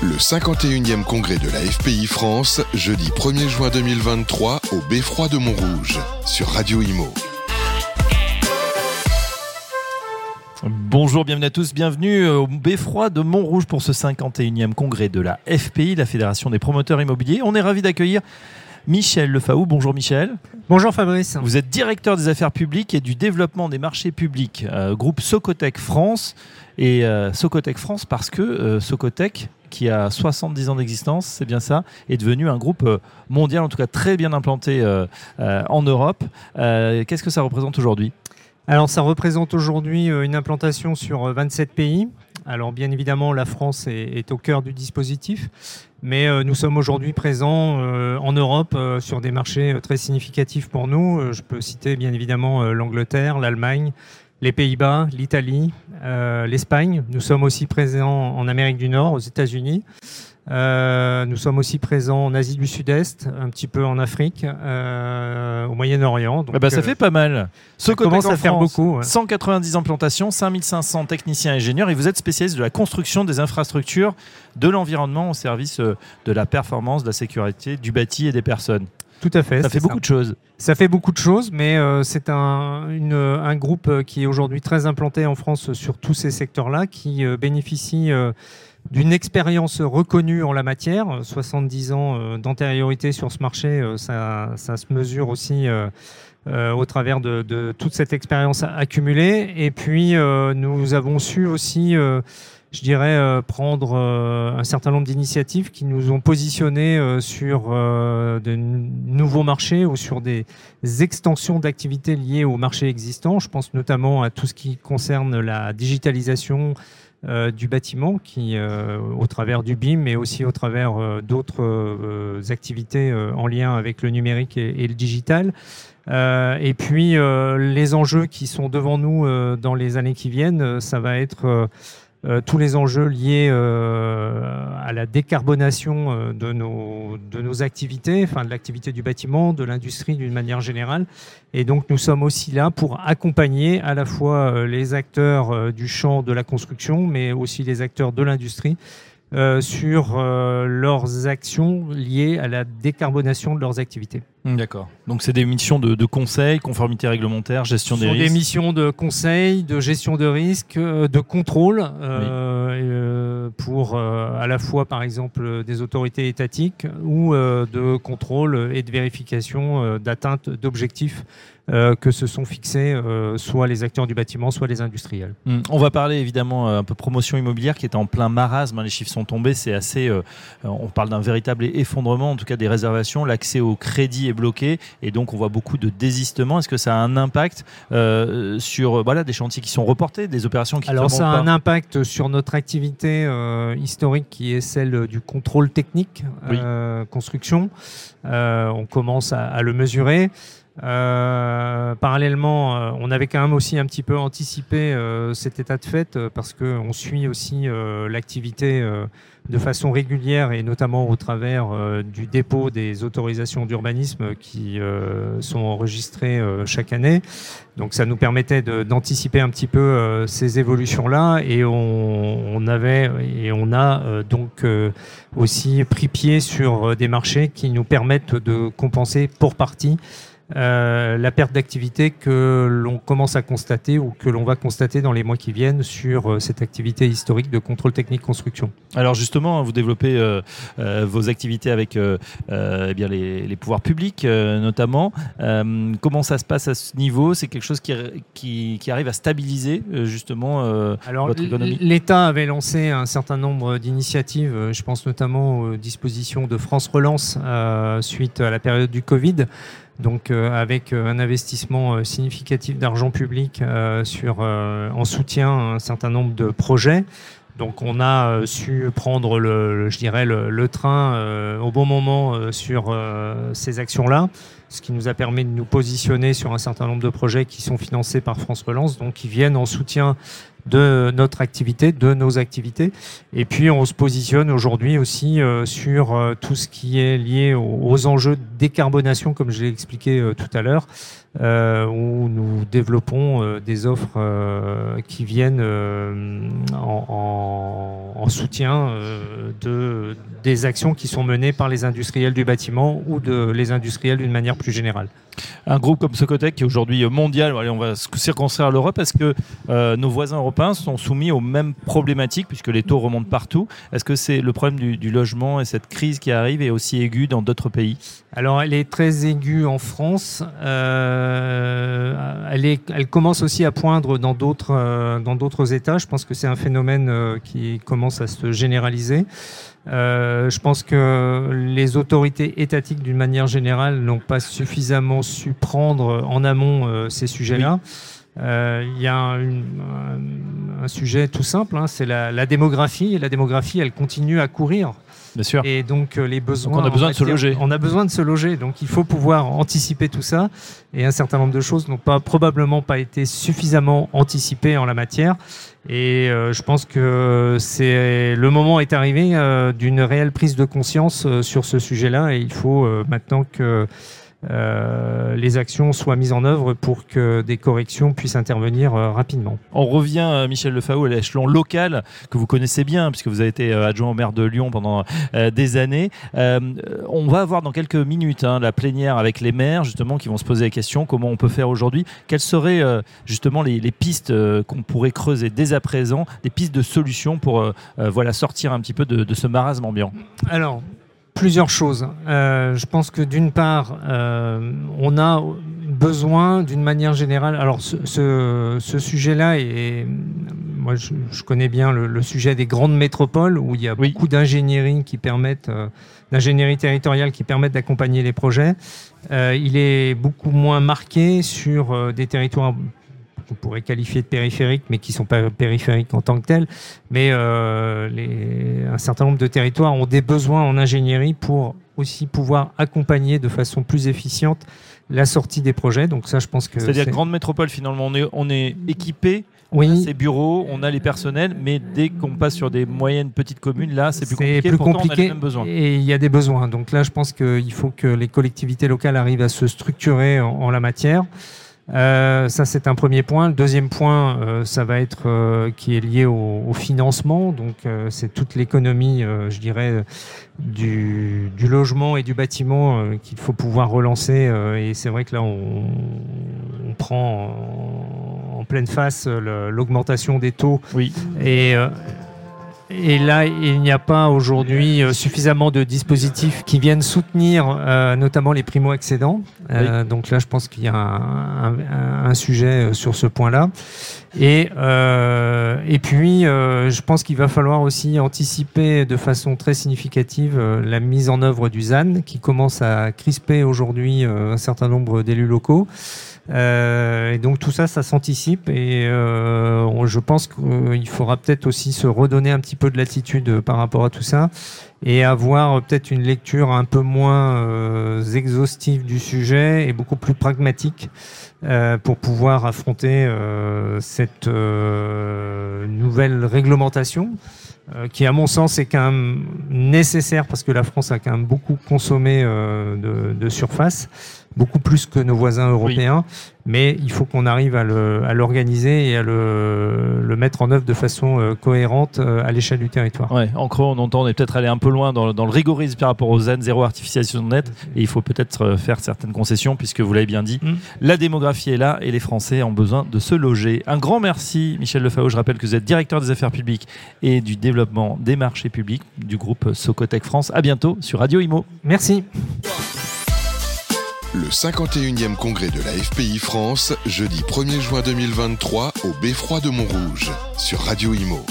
Le 51e congrès de la FPI France, jeudi 1er juin 2023 au Beffroi de Montrouge, sur Radio Imo. Bonjour, bienvenue à tous, bienvenue au Beffroi de Montrouge pour ce 51e congrès de la FPI, la Fédération des promoteurs immobiliers. On est ravi d'accueillir Michel Lefaou. Bonjour Michel. Bonjour Fabrice. Vous êtes directeur des affaires publiques et du développement des marchés publics, euh, groupe Socotec France. Et euh, Socotec France parce que euh, Socotec, qui a 70 ans d'existence, c'est bien ça, est devenu un groupe euh, mondial, en tout cas très bien implanté euh, euh, en Europe. Qu'est-ce que ça représente aujourd'hui? Alors ça représente aujourd'hui une implantation sur euh, 27 pays. Alors bien évidemment la France est, au cœur du dispositif, mais nous sommes aujourd'hui présents en Europe sur des marchés très significatifs pour nous. Je peux citer bien évidemment l'Angleterre, l'Allemagne, les Pays-Bas, l'Italie, euh, l'Espagne. Nous sommes aussi présents en Amérique du Nord, aux États-Unis. Euh, nous sommes aussi présents en Asie du Sud-Est, un petit peu en Afrique, euh, au Moyen-Orient. Donc, Eh ben, Ça euh, fait pas mal. Socotec commence en à faire France, beaucoup, ouais. 190 implantations, 5500 techniciens et ingénieurs et vous êtes spécialiste de la construction des infrastructures, de l'environnement au service de la performance, de la sécurité, du bâti et des personnes. Tout à fait. Ça fait beaucoup de choses. Ça fait beaucoup de choses, mais euh, c'est un, une- un groupe euh, qui est aujourd'hui très implanté en France sur tous ces secteurs-là, qui euh, bénéficie euh, d'une expérience reconnue en la matière. 70 ans d'antériorité sur ce marché, ça, ça se mesure aussi au travers de, de toute cette expérience accumulée. Et puis, nous avons su aussi... je dirais, euh, prendre euh, un certain nombre d'initiatives qui nous ont positionnés euh, sur de nouveaux marchés ou sur des extensions d'activités liées aux marchés existants. Je pense notamment à tout ce qui concerne la digitalisation du bâtiment, qui, au travers du BIM, mais aussi au travers d'autres activités en lien avec le numérique et, le digital. Et puis, les enjeux qui sont devant nous dans les années qui viennent, ça va être euh, tous les enjeux liés euh, à la décarbonation euh, de, nos, de nos activités, enfin de l'activité du bâtiment, de l'industrie d'une manière générale. Et donc nous sommes aussi là pour accompagner à la fois les acteurs du champ de la construction, mais aussi les acteurs de l'industrie euh, sur euh, leurs actions liées à la décarbonation de leurs activités. Hmm, D'accord. Donc c'est des missions de, de conseil, conformité réglementaire, gestion Ce des sont risques. des missions de conseil, de gestion de risque, euh, de contrôle euh, pour à la fois par exemple des autorités étatiques ou de contrôle et de vérification d'atteinte d'objectifs euh, que se sont fixés euh, soit les acteurs du bâtiment, soit les industriels. Hmm. On va parler évidemment euh, un peu promotion immobilière qui est en plein marasme. hein. Les chiffres sont tombés. C'est assez. euh, on parle d'un véritable effondrement, en tout cas des réservations. L'accès au crédit est bloqué et donc on voit beaucoup de désistements. Est-ce que ça a un impact sur voilà des chantiers qui sont reportés, des opérations qui Alors ça a pas un impact sur notre activité historique qui est celle du contrôle technique Oui. construction. On commence à, à le mesurer. Euh, parallèlement, euh, on avait quand même aussi un petit peu anticipé euh, cet état de fait parce qu'on suit aussi l'activité de façon régulière et notamment au travers du dépôt des autorisations d'urbanisme qui sont enregistrées chaque année. Donc ça nous permettait d'anticiper un petit peu ces évolutions-là et on, avait et on a donc aussi pris pied sur des marchés qui nous permettent de compenser pour partie euh, la perte d'activité que l'on commence à constater ou que l'on va constater dans les mois qui viennent sur euh, cette activité historique de contrôle technique construction. Alors justement, vous développez euh, vos activités avec eh bien les, les pouvoirs publics notamment. Comment ça se passe à ce niveau? C'est quelque chose qui, qui, qui arrive à stabiliser justement euh, Alors, votre économie? l'État avait lancé un certain nombre d'initiatives, je pense notamment aux dispositions de France Relance euh, suite à la période du Covid. Donc, euh, avec euh, un investissement euh, significatif d'argent public sur, en soutien à un certain nombre de projets. Donc, on a su prendre le, je dirais, le, train au bon moment sur ces actions-là, ce qui nous a permis de nous positionner sur un certain nombre de projets qui sont financés par France Relance, donc qui viennent en soutien de notre activité, de nos activités. Et puis on se positionne aujourd'hui aussi euh, sur euh, tout ce qui est lié aux, enjeux de décarbonation, comme je l'ai expliqué euh, tout à l'heure, où nous développons des offres qui viennent en, en- en en soutien de, des actions qui sont menées par les industriels du bâtiment ou de les industriels d'une manière plus générale. Un groupe comme Socotec qui est aujourd'hui mondial, allez, on va circonscrire l'Europe, est-ce que nos voisins européens sont soumis aux mêmes problématiques puisque les taux remontent partout? Est-ce que c'est le problème du, du, logement et cette crise qui arrive est aussi aiguë dans d'autres pays? Alors elle est très aiguë en France. Euh, elle, est, elle commence aussi à poindre dans d'autres euh, dans d'autres États. Je pense que c'est un phénomène euh, qui commence à se généraliser. Euh, je pense que les autorités étatiques, d'une manière générale, n'ont pas suffisamment su prendre en amont euh, ces sujets-là. Euh, il y a un, un, sujet tout simple, hein, c'est la, la, démographie. Et la démographie, elle continue à courir. Bien sûr. Et donc les besoins. Donc on a besoin de se loger. On a besoin de se loger. Donc il faut pouvoir anticiper tout ça. Et un certain nombre de choses n'ont pas probablement pas été suffisamment anticipées en la matière. Et euh, je pense que c'est le moment est arrivé euh, d'une réelle prise de conscience euh, sur ce sujet-là. Et il faut maintenant que euh, les actions soient mises en œuvre pour que des corrections puissent intervenir euh, rapidement. On revient, euh, Michel Lefao, à l'échelon local que vous connaissez bien, puisque vous avez été adjoint au maire de Lyon pendant des années. on va avoir dans quelques minutes hein, la plénière avec les maires, justement, qui vont se poser la question comment on peut faire aujourd'hui. Quelles seraient justement les, les pistes qu'on pourrait creuser dès à présent, des pistes de solutions pour voilà, sortir un petit peu de, de ce marasme ambiant? Alors, plusieurs choses. Euh, je pense que d'une part, euh, on a besoin d'une manière générale. Alors ce, ce, ce sujet-là est, moi je, je connais bien le, le, sujet des grandes métropoles où il y a oui. beaucoup d'ingénierie qui permettent, euh, d'ingénierie territoriale qui permettent d'accompagner les projets. Euh, il est beaucoup moins marqué sur euh, des territoires qu'on pourrait qualifier de périphériques, mais qui ne sont pas périphériques en tant que tels. Mais euh, les, un certain nombre de territoires ont des besoins en ingénierie pour aussi pouvoir accompagner de façon plus efficiente la sortie des projets. Donc ça, je pense que c'est-à-dire grande métropole finalement, on est, on est équipé. Oui. On a ces bureaux, on a les personnels, mais dès qu'on passe sur des moyennes petites communes, là, c'est plus compliqué. Plus compliqué et il y a des besoins. Donc là, je pense qu'il faut que les collectivités locales arrivent à se structurer en, en la matière. Euh, ça, c'est un premier point. Le deuxième point, euh, ça va être euh, qui est lié au, au financement. Donc, euh, c'est toute l'économie, euh, je dirais, du, du, logement et du bâtiment qu'il faut pouvoir relancer. et c'est vrai que là, on, on prend en, en, pleine face l'augmentation des taux. Oui. Et et là, il n'y a pas aujourd'hui euh, suffisamment de dispositifs qui viennent soutenir euh, notamment les primo-accédants. Euh, oui. Donc là, je pense qu'il y a un, un, un, sujet sur ce point-là. Et, euh, et puis, euh, je pense qu'il va falloir aussi anticiper de façon très significative la mise en œuvre du ZAN, qui commence à crisper aujourd'hui un certain nombre d'élus locaux. Euh, et donc tout ça, ça s'anticipe et euh, je pense qu'il faudra peut-être aussi se redonner un petit peu de latitude par rapport à tout ça et avoir peut-être une lecture un peu moins euh, exhaustive du sujet et beaucoup plus pragmatique euh, pour pouvoir affronter euh, cette nouvelle réglementation qui à mon sens est quand même nécessaire parce que la France a quand même beaucoup consommé de, de surface beaucoup plus que nos voisins européens, oui. mais il faut qu'on arrive à l'organiser et à le, le, mettre en œuvre de façon euh, cohérente euh, à l'échelle du territoire. Ouais, en creux, on entend, on est peut-être allé un peu loin dans, dans, le rigorisme par rapport aux ZAN, zéro artificialisation nette, et il faut peut-être euh, faire certaines concessions, puisque vous l'avez bien dit, mmh. la démographie est là et les Français ont besoin de se loger. Un grand merci, Michel Lefao. Je rappelle que vous êtes directeur des affaires publiques et du développement des marchés publics du groupe Socotec France. À bientôt sur Radio Imo. Merci. Le 51e congrès de la FPI France, jeudi 1er juin 2023 au Beffroi de Montrouge, sur Radio Imo.